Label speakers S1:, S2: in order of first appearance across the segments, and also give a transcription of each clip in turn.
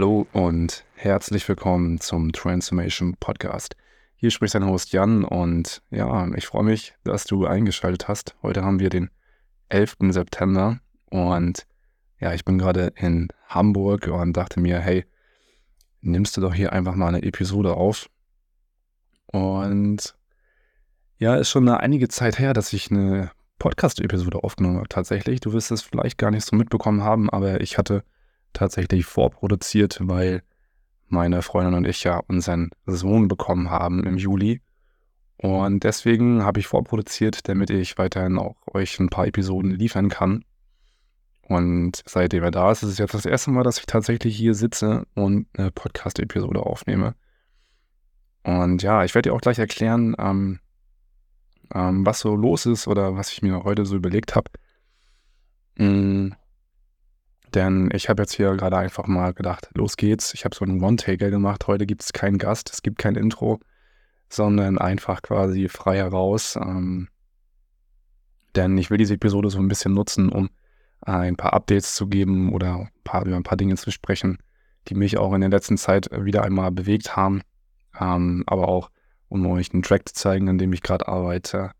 S1: Hallo und herzlich willkommen zum Transformation Podcast. Hier spricht dein Host Jan und ja, ich freue mich, dass du eingeschaltet hast. Heute haben wir den 11. September und ja, ich bin gerade in Hamburg und dachte mir, hey, nimmst du doch hier einfach mal eine Episode auf. Und ja, ist schon einige Zeit her, dass ich eine Podcast-Episode aufgenommen habe. Tatsächlich, du wirst es vielleicht gar nicht so mitbekommen haben, aber ich hatte tatsächlich vorproduziert, weil meine Freundin und ich ja unseren Sohn bekommen haben im Juli. Und deswegen habe ich vorproduziert, damit ich weiterhin auch euch ein paar Episoden liefern kann. Und seitdem er da ist, ist es jetzt das erste Mal, dass ich tatsächlich hier sitze und eine Podcast-Episode aufnehme. Und ja, ich werde dir auch gleich erklären, ähm, ähm, was so los ist oder was ich mir heute so überlegt habe. Mhm. Denn ich habe jetzt hier gerade einfach mal gedacht, los geht's. Ich habe so einen One-Taker gemacht. Heute gibt es keinen Gast, es gibt kein Intro, sondern einfach quasi frei heraus. Ähm, denn ich will diese Episode so ein bisschen nutzen, um ein paar Updates zu geben oder ein paar, über ein paar Dinge zu sprechen, die mich auch in der letzten Zeit wieder einmal bewegt haben. Ähm, aber auch, um euch einen Track zu zeigen, an dem ich gerade arbeite.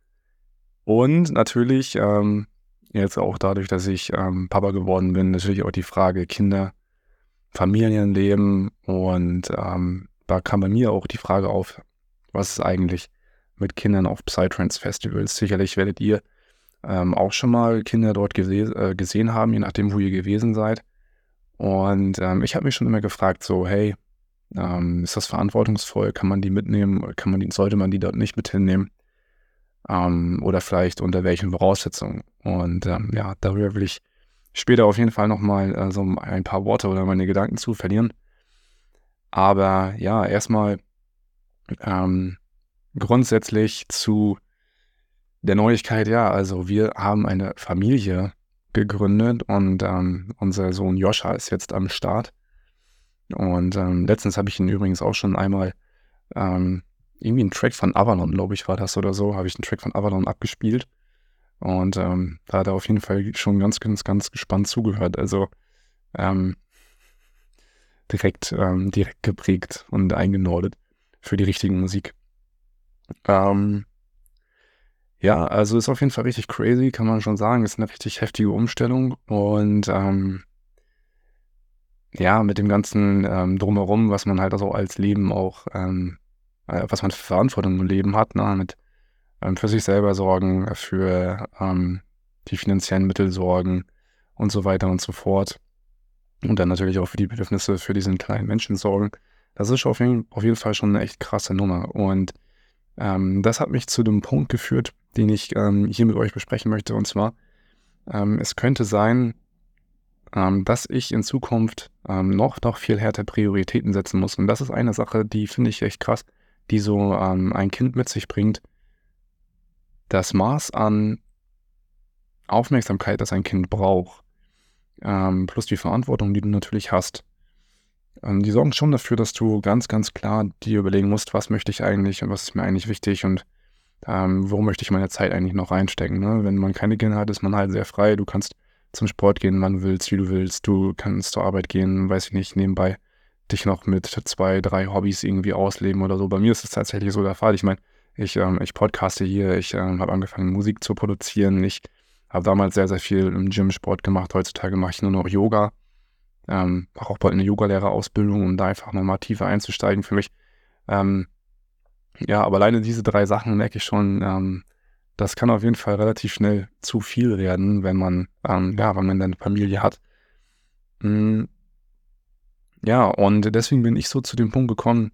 S1: Und natürlich ähm, jetzt auch dadurch, dass ich ähm, Papa geworden bin, natürlich auch die Frage Kinder, Familienleben und ähm, da kam bei mir auch die Frage auf, was ist eigentlich mit Kindern auf Psytrance-Festivals? Sicherlich werdet ihr ähm, auch schon mal Kinder dort gese äh, gesehen haben, je nachdem, wo ihr gewesen seid. Und ähm, ich habe mich schon immer gefragt, so, hey, ähm, ist das verantwortungsvoll? Kann man die mitnehmen? Kann man die, sollte man die dort nicht mit hinnehmen? Ähm, oder vielleicht unter welchen Voraussetzungen. Und ähm, ja, darüber will ich später auf jeden Fall nochmal äh, so ein paar Worte oder meine Gedanken zu verlieren. Aber ja, erstmal ähm, grundsätzlich zu der Neuigkeit, ja, also wir haben eine Familie gegründet und ähm, unser Sohn Joscha ist jetzt am Start. Und ähm, letztens habe ich ihn übrigens auch schon einmal ähm, irgendwie ein Track von Avalon, glaube ich, war das oder so, habe ich einen Track von Avalon abgespielt. Und ähm, da hat er auf jeden Fall schon ganz, ganz, ganz gespannt zugehört. Also ähm, direkt, ähm, direkt geprägt und eingenordet für die richtige Musik. Ähm, ja, also ist auf jeden Fall richtig crazy, kann man schon sagen. Ist eine richtig heftige Umstellung und ähm, ja, mit dem ganzen ähm, Drumherum, was man halt also als Leben auch ähm, äh, was man für Verantwortung im Leben hat, ne? mit ähm, für sich selber sorgen, für ähm, die finanziellen Mittel sorgen und so weiter und so fort. Und dann natürlich auch für die Bedürfnisse für diesen kleinen Menschen sorgen. Das ist auf jeden, auf jeden Fall schon eine echt krasse Nummer. Und ähm, das hat mich zu dem Punkt geführt, den ich ähm, hier mit euch besprechen möchte. Und zwar, ähm, es könnte sein, ähm, dass ich in Zukunft noch, noch viel härter Prioritäten setzen muss. Und das ist eine Sache, die finde ich echt krass die so ähm, ein Kind mit sich bringt, das Maß an Aufmerksamkeit, das ein Kind braucht, ähm, plus die Verantwortung, die du natürlich hast, ähm, die sorgen schon dafür, dass du ganz, ganz klar dir überlegen musst, was möchte ich eigentlich und was ist mir eigentlich wichtig und ähm, wo möchte ich meine Zeit eigentlich noch reinstecken. Ne? Wenn man keine Kinder hat, ist man halt sehr frei. Du kannst zum Sport gehen, wann du willst, wie du willst. Du kannst zur Arbeit gehen, weiß ich nicht, nebenbei dich noch mit zwei, drei Hobbys irgendwie ausleben oder so. Bei mir ist es tatsächlich so der Fall. Ich meine, ich, ähm, ich podcaste hier, ich ähm, habe angefangen, Musik zu produzieren. Ich habe damals sehr, sehr viel im Gym Sport gemacht. Heutzutage mache ich nur noch Yoga. Ähm, mache auch bald eine Yogalehrerausbildung, um da einfach nochmal tiefer einzusteigen für mich. Ähm, ja, aber alleine diese drei Sachen merke ich schon, ähm, das kann auf jeden Fall relativ schnell zu viel werden, wenn man, ähm, ja, wenn man eine Familie hat. Mhm ja, und deswegen bin ich so zu dem Punkt gekommen,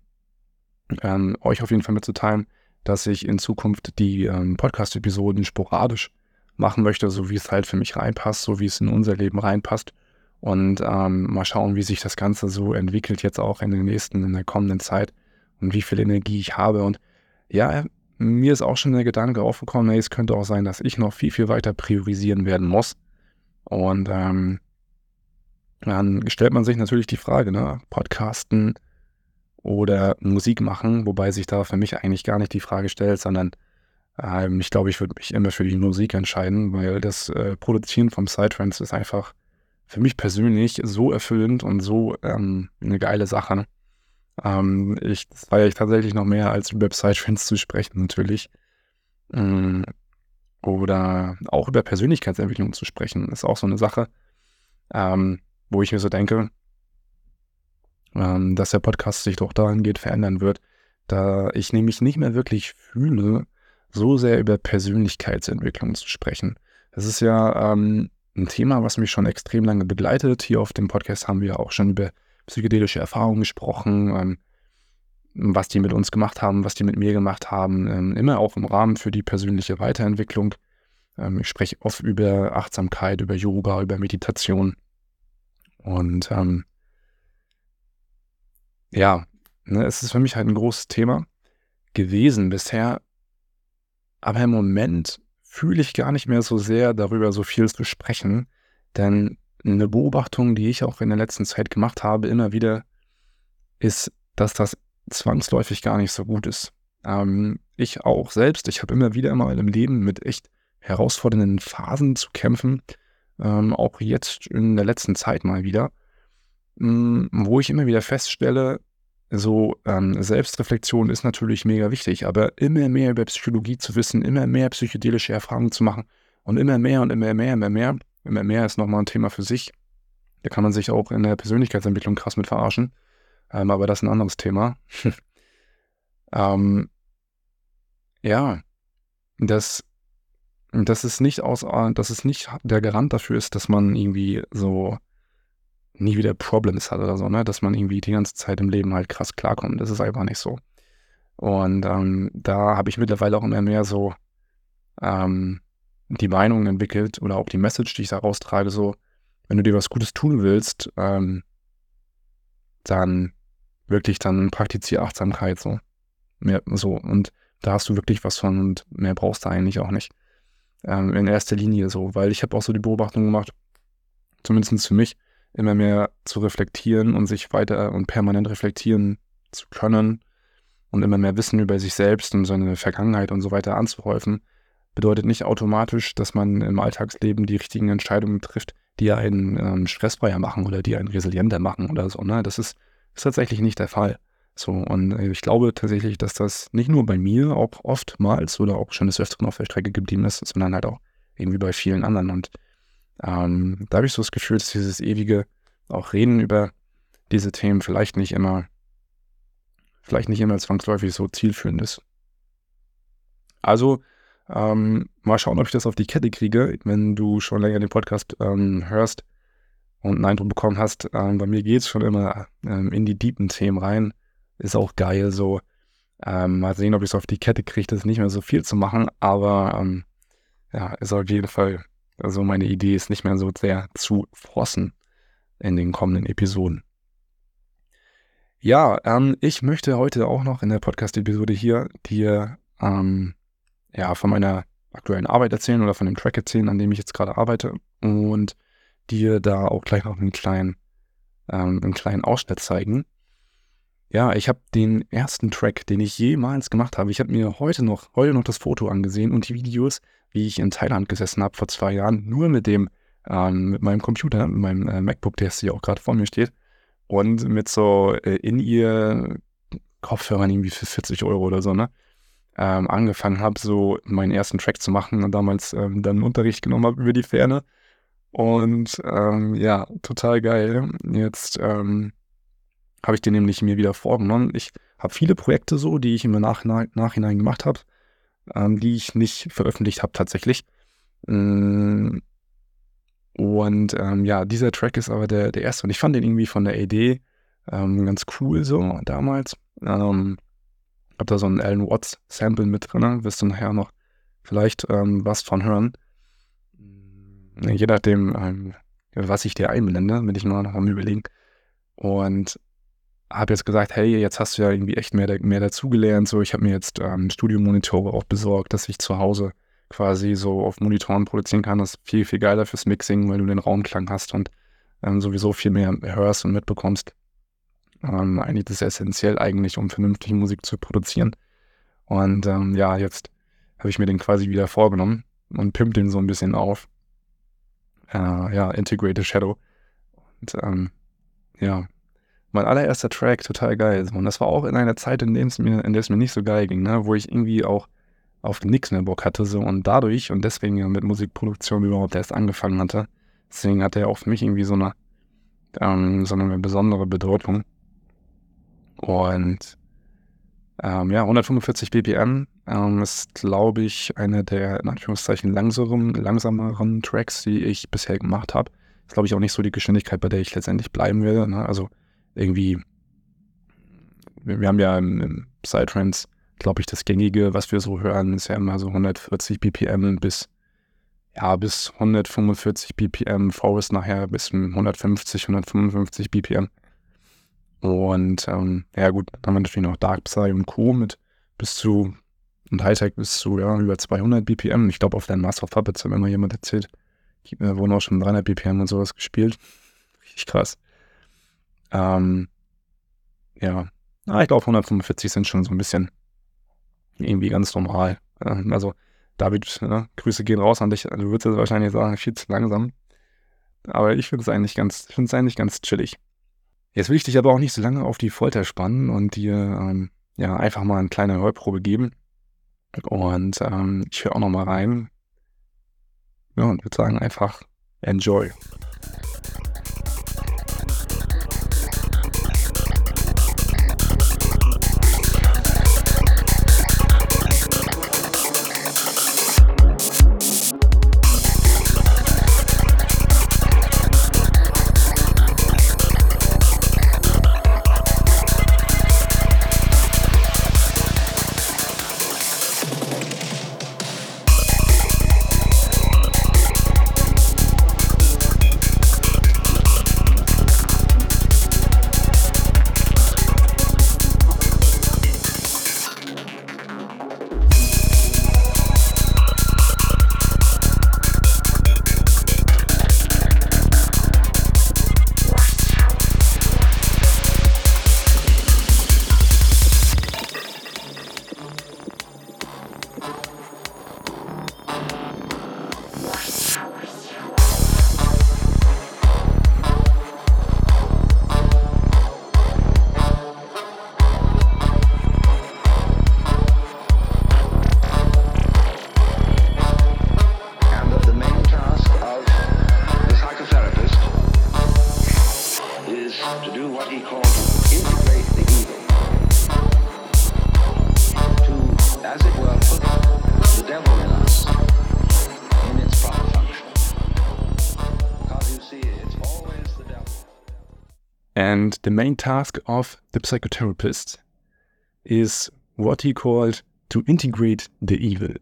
S1: ähm, euch auf jeden Fall mitzuteilen, dass ich in Zukunft die ähm, Podcast-Episoden sporadisch machen möchte, so wie es halt für mich reinpasst, so wie es in unser Leben reinpasst. Und ähm, mal schauen, wie sich das Ganze so entwickelt, jetzt auch in den nächsten, in der kommenden Zeit und wie viel Energie ich habe. Und ja, mir ist auch schon der Gedanke aufgekommen, hey, es könnte auch sein, dass ich noch viel, viel weiter priorisieren werden muss. Und ähm, dann stellt man sich natürlich die Frage, ne, Podcasten oder Musik machen, wobei sich da für mich eigentlich gar nicht die Frage stellt, sondern ähm, ich glaube, ich würde mich immer für die Musik entscheiden, weil das äh, Produzieren vom Psytrance ist einfach für mich persönlich so erfüllend und so ähm, eine geile Sache. Ähm, ich, das feiere ich tatsächlich noch mehr, als über Psytrance zu sprechen, natürlich. Ähm, oder auch über Persönlichkeitsentwicklung zu sprechen, ist auch so eine Sache, ähm, wo ich mir so denke, ähm, dass der Podcast sich doch dahin geht, verändern wird, da ich nämlich nicht mehr wirklich fühle, so sehr über Persönlichkeitsentwicklung zu sprechen. Das ist ja ähm, ein Thema, was mich schon extrem lange begleitet. Hier auf dem Podcast haben wir auch schon über psychedelische Erfahrungen gesprochen, ähm, was die mit uns gemacht haben, was die mit mir gemacht haben, ähm, immer auch im Rahmen für die persönliche Weiterentwicklung. Ähm, ich spreche oft über Achtsamkeit, über Yoga, über Meditation. Und ähm, ja, ne, es ist für mich halt ein großes Thema gewesen bisher. Aber im Moment fühle ich gar nicht mehr so sehr darüber so viel zu sprechen, denn eine Beobachtung, die ich auch in der letzten Zeit gemacht habe, immer wieder, ist, dass das zwangsläufig gar nicht so gut ist. Ähm, ich auch selbst, ich habe immer wieder mal im Leben mit echt herausfordernden Phasen zu kämpfen, ähm, auch jetzt in der letzten Zeit mal wieder, mh, hm, wo ich immer wieder feststelle, so ähm, Selbstreflexion ist natürlich mega wichtig, aber immer mehr über Psychologie zu wissen, immer mehr psychedelische Erfahrungen zu machen und immer mehr und immer mehr, immer mehr, immer mehr ist nochmal ein Thema für sich. Da kann man sich auch in der Persönlichkeitsentwicklung krass mit verarschen, ähm, aber das ist ein anderes Thema. ähm, ja, das, das ist nicht aus, dass es nicht der Garant dafür ist, dass man irgendwie so nie wieder Problems hat oder so, ne? Dass man irgendwie die ganze Zeit im Leben halt krass klarkommt. Das ist einfach nicht so. Und ähm, da habe ich mittlerweile auch immer mehr so ähm, die Meinung entwickelt oder auch die Message, die ich da raustrage, so, wenn du dir was Gutes tun willst, ähm, dann wirklich dann praktiziere Achtsamkeit so. Mehr, so. Und da hast du wirklich was von und mehr brauchst du eigentlich auch nicht. Ähm, in erster Linie so, weil ich habe auch so die Beobachtung gemacht, zumindest für mich, immer mehr zu reflektieren und sich weiter und permanent reflektieren zu können und immer mehr Wissen über sich selbst und seine Vergangenheit und so weiter anzuhäufen, bedeutet nicht automatisch, dass man im Alltagsleben die richtigen Entscheidungen trifft, die einen ähm, stressfreier machen oder die einen resilienter machen oder so. Ne? Das ist, ist tatsächlich nicht der Fall. So, und äh, ich glaube tatsächlich, dass das nicht nur bei mir auch oftmals oder auch schon des Öfteren auf der Strecke geblieben ist, sondern halt auch irgendwie bei vielen anderen. Und ähm, da habe ich so das Gefühl, dass dieses ewige auch Reden über diese Themen vielleicht nicht immer, vielleicht nicht immer zwangsläufig so zielführend ist. Also, ähm, mal schauen, ob ich das auf die Kette kriege, wenn du schon länger den Podcast ähm, hörst und einen Eindruck bekommen hast. Ähm, bei mir geht es schon immer ähm, in die deepen Themen rein. Ist auch geil so. Ähm, mal sehen, ob ich es auf die Kette kriege, das nicht mehr so viel zu machen, aber ähm, ja, ist auf jeden Fall also meine Idee ist nicht mehr so sehr zu frossen in den kommenden Episoden. Ja, ähm, ich möchte heute auch noch in der Podcast-Episode hier dir ähm, ja, von meiner aktuellen Arbeit erzählen oder von dem Track erzählen, an dem ich jetzt gerade arbeite und dir da auch gleich noch einen kleinen, ähm, einen kleinen Ausschnitt zeigen. Ja, ich habe den ersten Track, den ich jemals gemacht habe. Ich habe mir heute noch, heute noch das Foto angesehen und die Videos wie ich in Thailand gesessen habe vor zwei Jahren, nur mit dem, ähm, mit meinem Computer, mit meinem äh, MacBook, der hier auch gerade vor mir steht, und mit so äh, in ihr Kopfhörern irgendwie für 40 Euro oder so, ne? Ähm, angefangen habe, so meinen ersten Track zu machen und damals ähm, dann Unterricht genommen habe über die Ferne. Und ähm, ja, total geil. Jetzt ähm, habe ich den nämlich mir wieder vorgenommen. Ich habe viele Projekte so, die ich im Nachhinein, Nachhinein gemacht habe ähm, die ich nicht veröffentlicht habe tatsächlich. Mm, und ähm, ja, dieser Track ist aber der, der erste und ich fand den irgendwie von der Idee ähm, ganz cool so damals. Ähm, hab da so ein Alan Watts Sample mit drin, wirst du nachher noch vielleicht ähm, was von hören. Je nachdem, ähm, was ich dir einblende, bin ich nur noch am überlegen. Und habe jetzt gesagt, hey, jetzt hast du ja irgendwie echt mehr, mehr dazugelernt. So, ich habe mir jetzt ähm, Studiomonitore auch besorgt, dass ich zu Hause quasi so auf Monitoren produzieren kann. Das ist viel, viel geiler fürs Mixing, weil du den Raumklang hast und ähm, sowieso viel mehr hörst und mitbekommst. Ähm, eigentlich das ist essentiell eigentlich, um vernünftige Musik zu produzieren. Und ähm, ja, jetzt habe ich mir den quasi wieder vorgenommen und pimp den so ein bisschen auf. Äh, ja, Integrated Shadow. Und ähm, ja, mein allererster Track, total geil. Und das war auch in einer Zeit, in der es mir, in der es mir nicht so geil ging, ne? wo ich irgendwie auch auf nichts mehr Bock hatte. So. Und dadurch und deswegen ja mit Musikproduktion überhaupt erst angefangen hatte. Deswegen hatte er auch für mich irgendwie so eine, ähm, so eine besondere Bedeutung. Und ähm, ja, 145 BPM ähm, ist, glaube ich, eine der in Anführungszeichen langsameren, langsameren Tracks, die ich bisher gemacht habe. Ist, glaube ich, auch nicht so die Geschwindigkeit, bei der ich letztendlich bleiben will. Ne? Also irgendwie, wir, haben ja im, im Psytrance, glaube ich, das Gängige, was wir so hören, ist ja immer so 140 BPM bis, ja, bis 145 BPM, Forest nachher bis 150, 155 BPM. Und ähm, ja gut, dann haben wir natürlich noch Dark Psy und Co. mit bis zu und Hightech bis zu ja, über 200 BPM. Ich glaube, auf der Master of Puppets hat immer jemand erzählt, da wurden auch schon 300 BPM und sowas gespielt. Richtig krass. Ähm, ja, ah, ich glaube 145 sind schon so ein bisschen irgendwie ganz normal. Ähm, also David, ne, Grüße gehen raus an dich. Du würdest jetzt wahrscheinlich sagen, viel zu langsam. Aber ich finde es eigentlich ganz, eigentlich ganz chillig. Jetzt will ich dich aber auch nicht so lange auf die Folter spannen und dir ähm, ja einfach mal eine kleine Hörprobe geben. Und ähm, ich höre auch noch mal rein. Ja, und würde sagen einfach enjoy. And the main task of the psychotherapist is what he called to integrate the evil.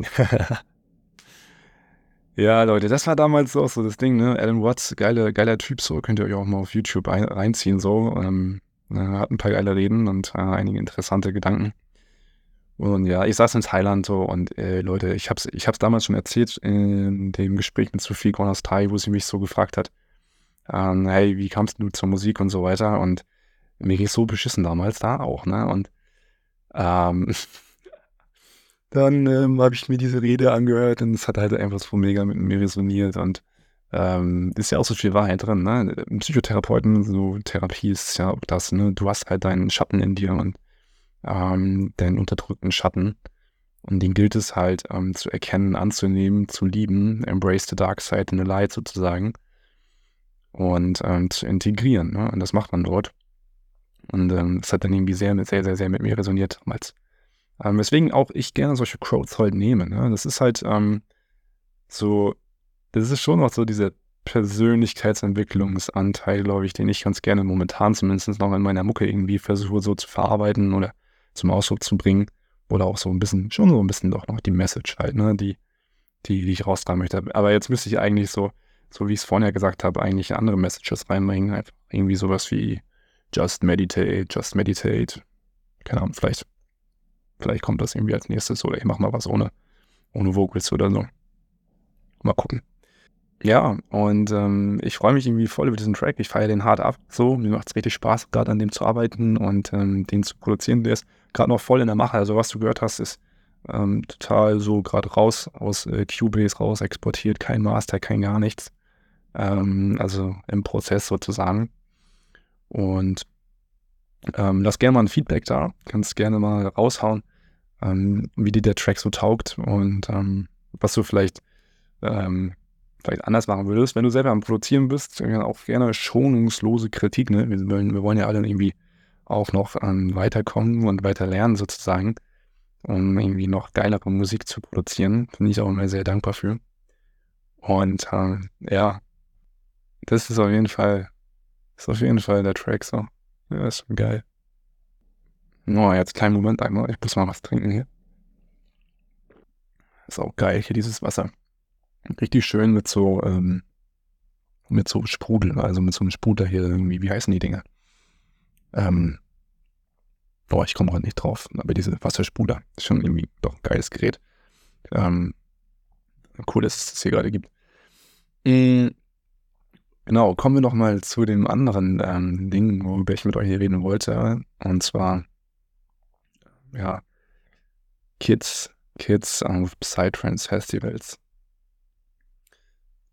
S1: ja, Leute, das war damals auch so das Ding, ne? Alan Watts, geiler, geiler Typ, so könnt ihr euch auch mal auf YouTube ein, reinziehen, so. Ähm, hat ein paar geile Reden und äh, einige interessante Gedanken. Und ja, ich saß in Thailand so und äh, Leute, ich hab's, ich hab's damals schon erzählt in dem Gespräch mit Sophie Gonas Thai, wo sie mich so gefragt hat, ähm, hey, wie kamst du zur Musik und so weiter. Und mir ging es so beschissen damals da auch, ne? Und ähm, dann ähm, habe ich mir diese Rede angehört und es hat halt einfach so mega mit mir resoniert und ähm, ist ja auch so viel Wahrheit drin, ne? Psychotherapeuten, so Therapie ist ja auch das, ne? Du hast halt deinen Schatten in dir und ähm, deinen unterdrückten Schatten. Und den gilt es halt ähm, zu erkennen, anzunehmen, zu lieben, embrace the dark side in the light sozusagen und ähm, zu integrieren. Ne? Und das macht man dort. Und ähm, das hat dann irgendwie sehr, sehr, sehr, sehr mit mir resoniert damals. Ähm, weswegen auch ich gerne solche Quotes halt nehme. Ne? Das ist halt ähm, so, das ist schon noch so dieser Persönlichkeitsentwicklungsanteil, glaube ich, den ich ganz gerne momentan zumindest noch in meiner Mucke irgendwie versuche so zu verarbeiten oder zum Ausdruck zu bringen. Oder auch so ein bisschen, schon so ein bisschen doch noch die Message halt, ne, die, die, die ich raustragen möchte. Aber jetzt müsste ich eigentlich so so wie ich es vorhin ja gesagt habe, eigentlich andere Messages reinbringen. Einfach irgendwie sowas wie just meditate, just meditate. Keine Ahnung, vielleicht, vielleicht kommt das irgendwie als nächstes oder ich mache mal was ohne, ohne Vocals oder so. Mal gucken. Ja, und ähm, ich freue mich irgendwie voll über diesen Track. Ich feiere den hart ab. So, mir macht es richtig Spaß, gerade an dem zu arbeiten und ähm, den zu produzieren. Der ist gerade noch voll in der Mache. Also, was du gehört hast, ist ähm, total so gerade raus aus äh, Cubase raus exportiert. Kein Master, kein gar nichts. Ähm, also im Prozess sozusagen. Und ähm, lass gerne mal ein Feedback da. Kannst gerne mal raushauen, ähm, wie dir der Track so taugt und ähm, was du vielleicht ähm, vielleicht anders machen würdest. Wenn du selber am Produzieren bist, dann auch gerne schonungslose Kritik. Ne? Wir, wollen, wir wollen ja alle irgendwie auch noch ähm, weiterkommen und weiter lernen sozusagen, um irgendwie noch geilere Musik zu produzieren. Bin ich auch immer sehr dankbar für. Und äh, ja, das ist auf jeden Fall, ist auf jeden Fall der Track so. Ja, ist schon geil. Oh, jetzt kleinen Moment einmal. Ich muss mal was trinken hier. Ist auch geil hier, dieses Wasser. Richtig schön mit so, ähm, mit so Sprudel, also mit so einem Sprudel hier irgendwie, wie heißen die Dinger? Ähm, boah, ich komme gerade nicht drauf, aber diese Wassersprudler ist schon irgendwie doch ein geiles Gerät. Ähm, cool, dass es das hier gerade gibt. Mhm. Genau, kommen wir noch mal zu dem anderen ähm, Ding, worüber ich mit euch hier reden wollte. Und zwar, ja, Kids, Kids auf Psytrance Festivals.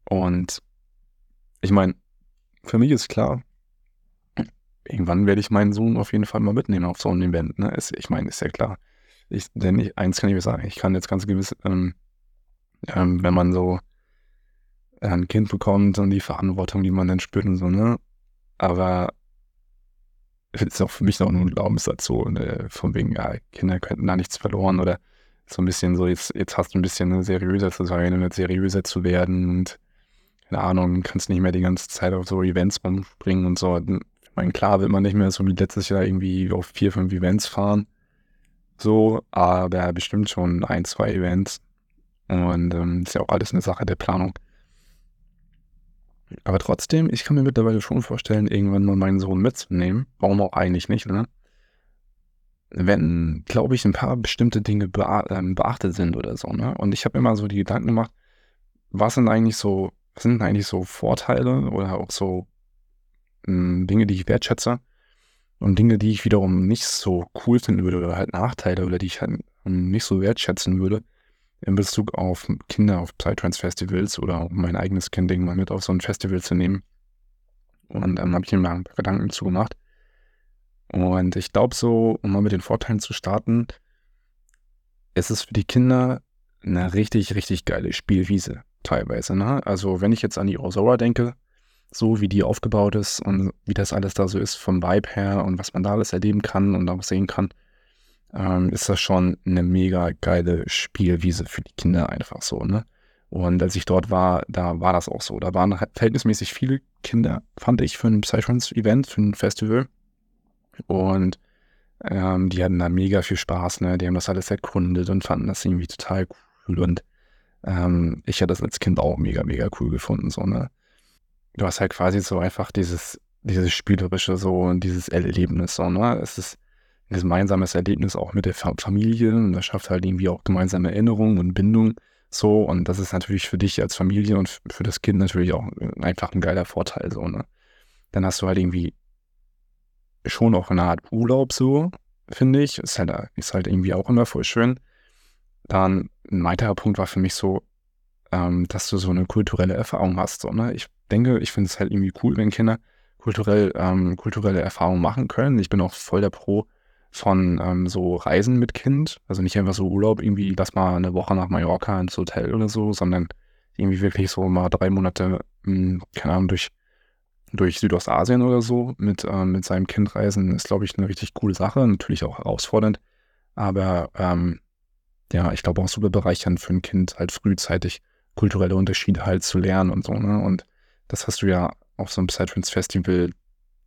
S1: Und ich meine, für mich ist klar, irgendwann werde ich meinen Sohn auf jeden Fall mal mitnehmen auf so ein Event. Ne? Ist, ich meine, ist ja klar. Ich, denn ich, eins kann ich mir sagen, ich kann jetzt ganz gewiss, ähm, ähm, wenn man so ein Kind bekommt und die Verantwortung, die man dann spürt und so, ne? Aber ist auch für mich noch ein Glaubenssatz so, ne? von wegen, ja, Kinder könnten da nichts verloren oder so ein bisschen so, jetzt, jetzt hast du ein bisschen seriöser zu sein und seriöser zu werden und keine Ahnung, kannst nicht mehr die ganze Zeit auf so Events rumspringen und so. Ich meine, klar wird man nicht mehr so wie letztes Jahr irgendwie auf vier, fünf Events fahren. So, aber bestimmt schon ein, zwei Events. Und ähm, ist ja auch alles eine Sache der Planung. Aber trotzdem, ich kann mir mittlerweile schon vorstellen, irgendwann mal meinen Sohn mitzunehmen. Warum auch eigentlich nicht, ne? Wenn, glaube ich, ein paar bestimmte Dinge ähm, beachtet sind oder so, ne? Und ich habe immer so die Gedanken gemacht, was sind eigentlich so, was sind eigentlich so Vorteile oder auch so mh, hm, Dinge, die ich wertschätze und Dinge, die ich wiederum nicht so cool finden würde oder halt Nachteile oder die ich halt nicht so wertschätzen würde, in Bezug auf Kinder auf Psytrance-Festivals oder auch mein eigenes Kind mal mit auf so ein Festival zu nehmen. Und dann habe ich mir mal ein paar Gedanken zugemacht. Und ich glaube so, um mal mit den Vorteilen zu starten, es ist für die Kinder eine richtig, richtig geile Spielwiese teilweise. Ne? Also wenn ich jetzt an die Rosora denke, so wie die aufgebaut ist und wie das alles da so ist vom Vibe her und was man da alles erleben kann und auch sehen kann, ähm, ist das schon eine mega geile Spielwiese für die Kinder einfach so, ne? Und als ich dort war, da war das auch so. Da waren halt verhältnismäßig viele Kinder, fand ich, für ein Psytrance-Event, für ein Festival. Und ähm, die hatten da mega viel Spaß, ne? Die haben das alles erkundet und fanden das irgendwie total cool. Und ähm, ich hatte das als Kind auch mega, mega cool gefunden, so, ne? Du hast halt quasi so einfach dieses, dieses Spielerische so und dieses Erlebnis, so, ne? Es ist gemeinsames Erlebnis auch mit der Familie und das schafft halt irgendwie auch gemeinsame Erinnerungen und Bindung so und das ist natürlich für dich als Familie und für das Kind natürlich auch äh, einfach ein geiler Vorteil so, ne? Dann hast du halt irgendwie schon auch eine Art Urlaub so, finde ich. Ist halt, ist halt irgendwie auch immer voll schön. Dann ein weiterer Punkt war für mich so, ähm, dass du so eine kulturelle Erfahrung hast. So, ne? Ich denke, ich finde es halt irgendwie cool, wenn Kinder kulturell, ähm, kulturelle Erfahrungen machen können. Ich bin auch voll der Pro, von ähm, so Reisen mit Kind. Also nicht einfach so Urlaub, irgendwie lass mal eine Woche nach Mallorca ins Hotel oder so, sondern irgendwie wirklich so mal drei Monate, mh, hm, keine Ahnung, durch, durch Südostasien oder so mit, äh, mit seinem Kind reisen, ist, glaube ich, eine richtig coole Sache. Natürlich auch herausfordernd. Aber ähm, ja, ich glaube auch super bereichernd für ein Kind, halt frühzeitig kulturelle Unterschiede halt zu lernen und so, ne? Und das hast du ja auf so einem Psytrance Festival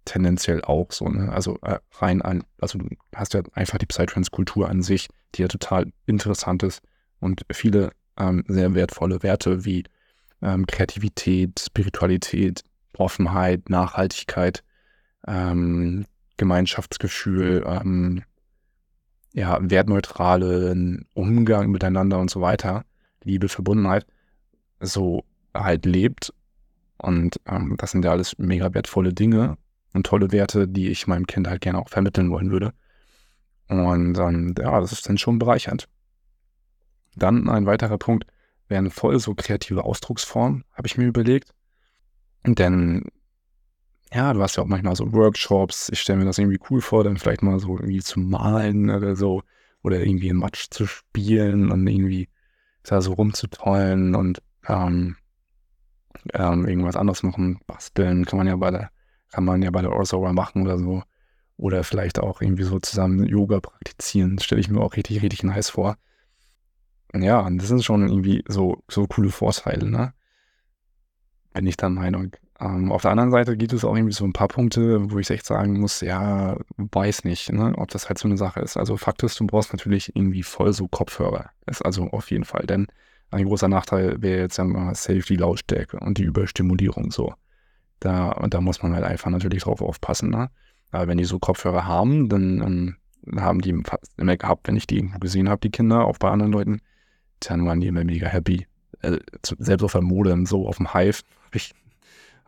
S1: tendenziell auch so, ne? Also äh, rein an, also du hast ja einfach die Psytrance-Kultur an sich, die ja total interessant ist und viele ähm, sehr wertvolle Werte wie ähm, Kreativität, Spiritualität, Offenheit, Nachhaltigkeit, ähm, Gemeinschaftsgefühl, ähm, ja, wertneutralen Umgang miteinander und so weiter, Liebe, Verbundenheit, so halt lebt Und ähm, das sind ja alles mega wertvolle Dinge und tolle Werte, die ich meinem Kind halt gerne auch vermitteln wollen würde. Und ähm, ja, das ist dann schon bereichernd. Dann ein weiterer Punkt wären voll so kreative Ausdrucksformen, habe ich mir überlegt. Denn ja, du hast ja auch manchmal so Workshops. Ich stelle mir das irgendwie cool vor, dann vielleicht mal so irgendwie zu malen oder so. Oder irgendwie in Matsch zu spielen und irgendwie da so rumzutollen und ähm, ähm, irgendwas anderes machen, basteln, kann man ja bei der, kann man ja bei der Orsowa machen oder so. Oder vielleicht auch irgendwie so zusammen Yoga praktizieren. Das stelle ich mir auch richtig, richtig nice vor. Ja, das sind schon irgendwie so, so coole Vorteile, ne? Bin ich der Meinung. Ähm, auf der anderen Seite gibt es auch irgendwie so ein paar Punkte, wo ich echt sagen muss, ja, weiß nicht, ne, ob das halt so eine Sache ist. Also Fakt ist, du brauchst natürlich irgendwie voll so Kopfhörer. Ist also auf jeden Fall, denn ein großer Nachteil wäre jetzt ja mal safe die Lautstärke und die Überstimulierung so. Da, da muss man halt einfach natürlich drauf aufpassen, ne? Aber wenn die so Kopfhörer haben, dann ähm, haben die immer gehabt, wenn ich die irgendwo gesehen habe, die Kinder, auch bei anderen Leuten, dann waren die immer mega happy. Äh, selbst auf der Modem, so auf dem Hive, habe ich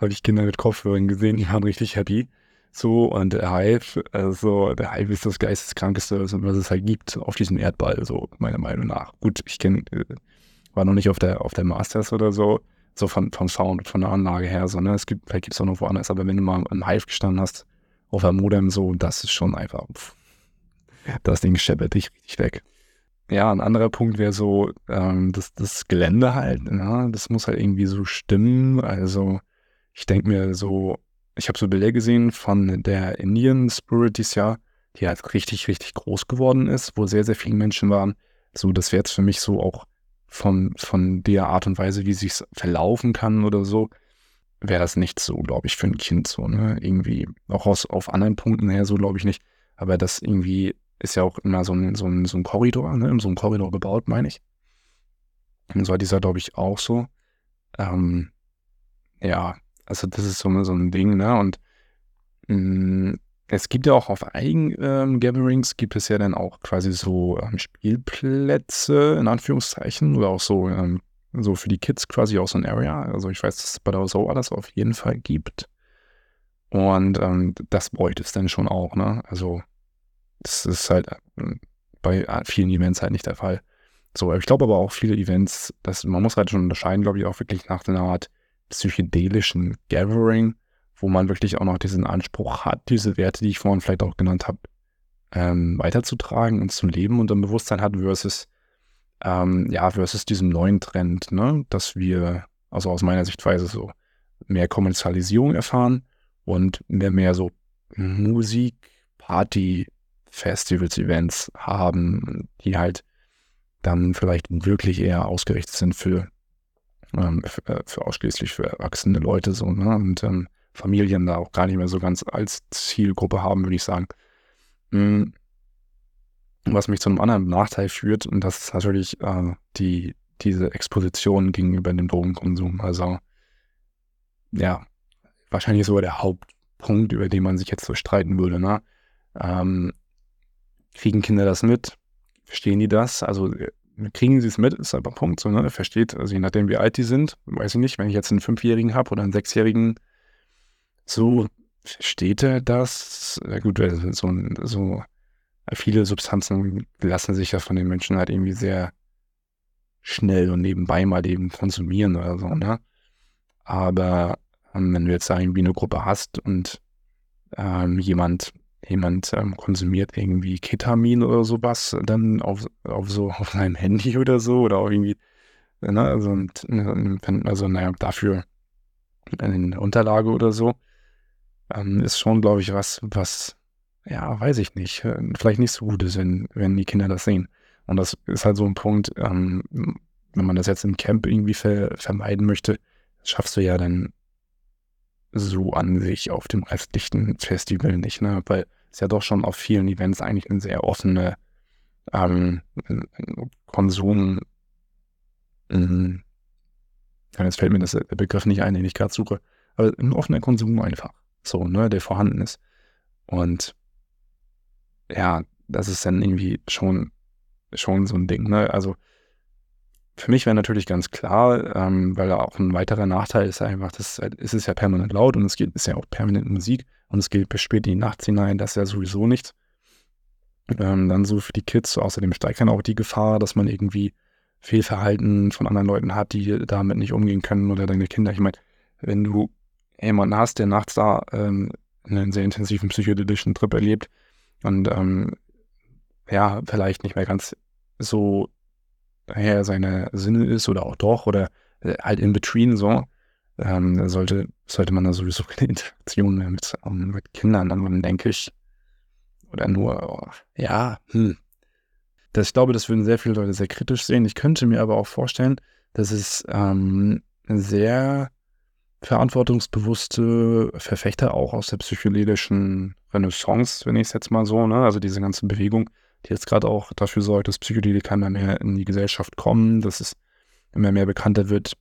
S1: habe ich Kinder mit Kopfhörern gesehen, die waren richtig happy. So, und der Hype, also der Hype ist das geisteskrankeste, was es halt gibt auf diesem Erdball, so meiner Meinung nach. Gut, ich kenne, äh, war noch nicht auf der, auf der Masters oder so, so von, vom Sound, von der Anlage her, so, ne, es gibt, vielleicht gibt es auch noch woanders, aber wenn du mal im Hive gestanden hast, auf einem Modem, so, das ist schon einfach, pff, das Ding scheppert dich richtig weg. Ja, ein anderer Punkt wäre so, ähm, das, das Gelände halt, ne? das muss halt irgendwie so stimmen, also, ich denke mir so, ich habe so Bilder gesehen von der Indian Spirit dieses Jahr, die halt richtig, richtig groß geworden ist, wo sehr, sehr viele Menschen waren. So, das wäre jetzt für mich so auch von, von der Art und Weise, wie sich verlaufen kann oder so, wäre das nicht so, glaube ich, für ein Kind so, ne? Irgendwie, auch aus, auf anderen Punkten her so, glaube ich nicht. Aber das irgendwie ist ja auch immer so ein, so ein, so ein Korridor, ne? So ein Korridor gebaut, meine ich. Und so hat dieser, glaube ich, auch so. Ähm, ja, also das ist so, so ein Ding, ne? Und mh, mm, es gibt ja auch auf Eigen-Gatherings, ähm, gibt es ja dann auch quasi so ähm, Spielplätze, in Anführungszeichen, oder auch so, ähm, so für die Kids quasi auch so ein Area. Also ich weiß, dass es bei der SOA das auf jeden Fall gibt. Und ähm, das bräuchte es dann schon auch, ne? Also das ist halt äh, bei vielen Events halt nicht der Fall. So, ich glaube aber auch viele Events, das, man muss halt schon unterscheiden, glaube ich, auch wirklich nach der Art psychedelischen Gathering, wo man wirklich auch noch diesen Anspruch hat, diese Werte, die ich vorhin vielleicht auch genannt habe, ähm, weiterzutragen und zu leben und ein Bewusstsein hat versus, ähm, ja, versus diesem neuen Trend, ne, dass wir, also aus meiner Sichtweise so, mehr Kommerzialisierung erfahren und mehr, mehr so Musik, Party, Festivals, Events haben, die halt dann vielleicht wirklich eher ausgerichtet sind für ähm, für, äh, für, ausschließlich für erwachsene Leute so, ne? Und ähm, Familien da auch gar nicht mehr so ganz als Zielgruppe haben, würde ich sagen. Mhm. Was mich zu einem anderen Nachteil führt, und das ist natürlich äh, die, diese Exposition gegenüber dem Drogenkonsum. Also, ja, wahrscheinlich sogar der Hauptpunkt, über den man sich jetzt so streiten würde. Ne? Ähm, kriegen Kinder das mit? Verstehen die das? Also äh, kriegen sie es mit, ist einfach Punkt. So, ne? Versteht, also je nachdem, wie alt die sind, weiß ich nicht, wenn ich jetzt einen Fünfjährigen habe oder einen Sechsjährigen, so versteht er das. Ja, gut, so, so viele Substanzen lassen sich ja von den Menschen halt irgendwie sehr schnell und nebenbei mal eben konsumieren oder so, ne? Aber ähm, wenn du jetzt da irgendwie eine Gruppe hast und ähm, jemand jemand ähm, konsumiert irgendwie Ketamin oder sowas, dann auf, auf so auf seinem Handy oder so oder auch irgendwie, ne, also, ne, also naja, dafür eine Unterlage oder so, ähm, ist schon, glaube ich, was, was, ja, weiß ich nicht, äh, vielleicht nicht so gut ist, wenn, wenn die Kinder das sehen. Und das ist halt so ein Punkt, ähm, wenn man das jetzt im Camp irgendwie ver vermeiden möchte, schaffst du ja dann so an sich auf dem restlichen Festival nicht, ne? Weil es ja doch schon auf vielen Events eigentlich eine sehr offene ähm, Konsum. Ähm, jetzt fällt mir das, der Begriff nicht ein, den ich gerade suche. Aber ein offener Konsum einfach. So, ne, der vorhanden ist. Und ja, das ist dann irgendwie schon, schon so ein Ding, ne? Also für mich wäre natürlich ganz klar, ähm, weil auch ein weiterer Nachteil ist einfach, dass es ist ja permanent laut und es geht, ist ja auch permanent Musik und es geht bis spät in die Nacht hinein, das ist ja sowieso nichts. Ähm, dann so für die Kids, außerdem steigt dann auch die Gefahr, dass man irgendwie Fehlverhalten von anderen Leuten hat, die damit nicht umgehen können oder deine Kinder. Ich meine, wenn du jemanden hast, der nachts da ähm, einen sehr intensiven psychedelischen Trip erlebt und ähm, ja, vielleicht nicht mehr ganz so her seine Sinne ist oder auch doch oder äh, halt in between so, ähm, sollte, sollte man da sowieso keine Interaktion mehr mit, um, mit Kindern dann, denke ich. Oder nur, oh, ja, hm. Das, ich glaube, das würden sehr viele Leute sehr kritisch sehen. Ich könnte mir aber auch vorstellen, dass es ähm, sehr verantwortungsbewusste Verfechter auch aus der psychedelischen Renaissance, wenn ich es jetzt mal so, ne, also diese ganze Bewegung, die jetzt gerade auch dafür sorgt, dass Psychedelika immer mehr in die Gesellschaft kommen, dass es immer mehr bekannter wird,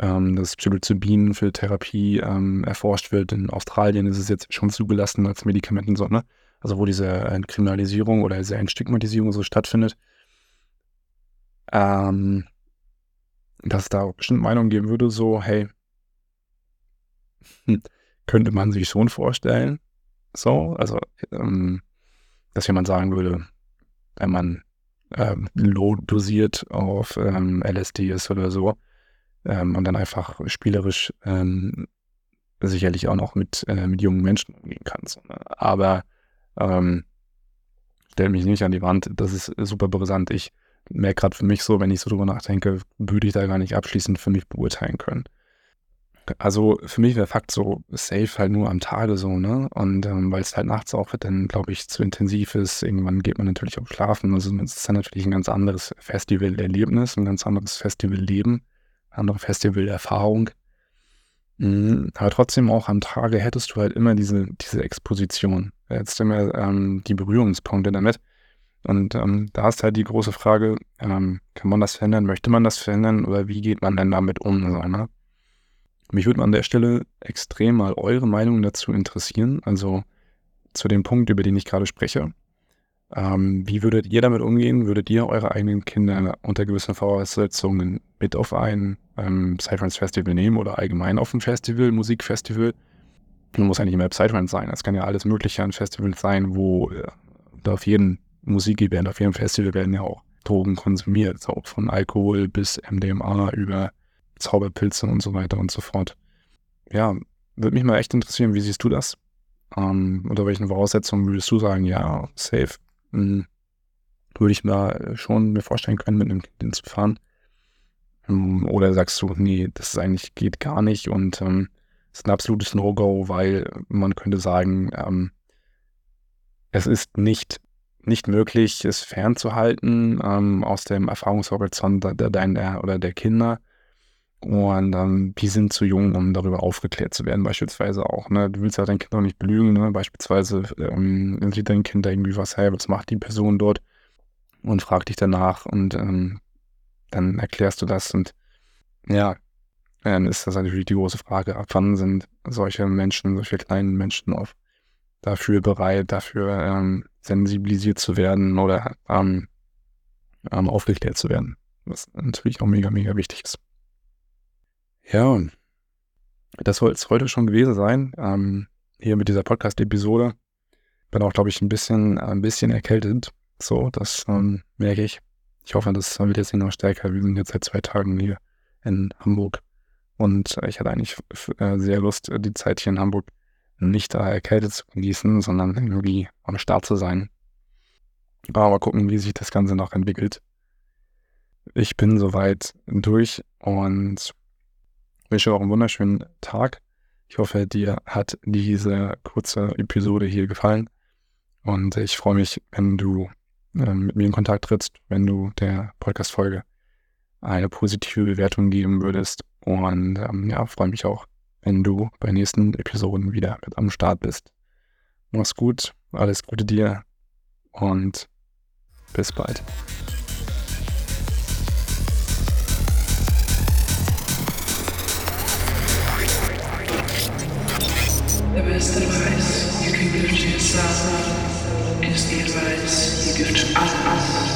S1: ähm, dass Psilocybin für Therapie ähm, erforscht wird. In Australien ist es jetzt schon zugelassen als Medikamentensorte, ne? also wo diese Entkriminalisierung oder diese Entstigmatisierung so stattfindet. Ähm, dass da auch bestimmt Meinung geben würde, so, hey, könnte man sich schon vorstellen, so, also, ähm, dass jemand sagen würde, wenn man ähm, low dosiert auf ähm, LSD ist oder so ähm, und dann einfach spielerisch ähm, sicherlich auch noch mit, äh, mit jungen Menschen umgehen kann. So, ne? Aber ähm, stell mich nicht an die Wand, das ist super brisant. Ich merke gerade für mich so, wenn ich so drüber nachdenke, würde ich da gar nicht abschließend für mich beurteilen können. Also für mich wäre Fakt so safe halt nur am Tage so, ne? Und ähm, weil es halt nachts auch dann, glaube ich, zu intensiv ist, irgendwann geht man natürlich auch schlafen. Also es ist dann natürlich ein ganz anderes Festival-Erlebnis, ein ganz anderes Festival-Leben, andere Festival-Erfahrung. Mhm, aber trotzdem auch am Tage hättest du halt immer diese, diese Exposition. Jetzt immer ähm, die Berührungspunkte damit. Und ähm, da ist halt die große Frage, ähm, kann man das verändern, möchte man das verändern oder wie geht man denn damit um? So, ne? Mich würde an der Stelle extrem mal eure Meinung dazu interessieren, also zu dem Punkt, über den ich gerade spreche. Ähm, wie würdet ihr damit umgehen? Würdet ihr eure eigenen Kinder unter gewissen Voraussetzungen mit auf ein ähm, Psytrance Festival nehmen oder allgemein auf ein Festival, Musikfestival? Muss ja nicht immer Psytrance sein. Es kann ja alles Mögliche an Festivals sein, wo äh, auf jedem Musikevent, auf jedem Festival werden ja auch Drogen konsumiert, so von Alkohol bis MDMA über Zauberpilze und so weiter und so fort. Ja, würde mich mal echt interessieren, wie siehst du das? Ähm, unter welchen Voraussetzungen würdest du sagen, ja, safe? Hm, würde ich mir schon mir vorstellen können, mit einem Kind zu fahren. Ähm, oder sagst du, nee, das eigentlich geht gar nicht und ähm, ist ein absolutes No-Go, weil man könnte sagen, ähm, es ist nicht, nicht möglich, es fernzuhalten ähm, aus dem Erfahrungshorizont der, oder der Kinder. Und ähm, die sind zu jung, um darüber aufgeklärt zu werden, beispielsweise auch. Ne? Du willst ja dein Kind auch nicht belügen, ne? Beispielsweise ähm, sieht dein Kind da irgendwie was, hey, was macht die Person dort? Und fragt dich danach und ähm, dann erklärst du das. Und ja, dann ist das natürlich die große Frage, ab wann sind solche Menschen, solche kleinen Menschen auf, dafür bereit, dafür ähm, sensibilisiert zu werden oder ähm, ähm, aufgeklärt zu werden. Was natürlich auch mega, mega wichtig ist. Ja, das soll es heute schon gewesen sein. Ähm, hier mit dieser Podcast-Episode. Bin auch, glaube ich, ein bisschen, ein bisschen erkältet. So, das ähm, merke ich. Ich hoffe, das wird jetzt nicht noch stärker. Wir sind jetzt seit zwei Tagen hier in Hamburg. Und ich hatte eigentlich äh, sehr Lust, die Zeit hier in Hamburg nicht da erkältet zu genießen, sondern irgendwie am Start zu sein. Aber mal gucken, wie sich das Ganze noch entwickelt. Ich bin soweit durch und wünsche auch einen wunderschönen Tag. Ich hoffe, dir hat diese kurze Episode hier gefallen. Und ich freue mich, wenn du äh, mit mir in Kontakt trittst, wenn du der Podcast-Folge eine positive Bewertung geben würdest. Und ähm, ja, freue mich auch, wenn du bei nächsten Episoden wieder mit am Start bist. Mach's gut, alles Gute dir und bis bald.
S2: The best advice you can give to yourself is the advice you give to others.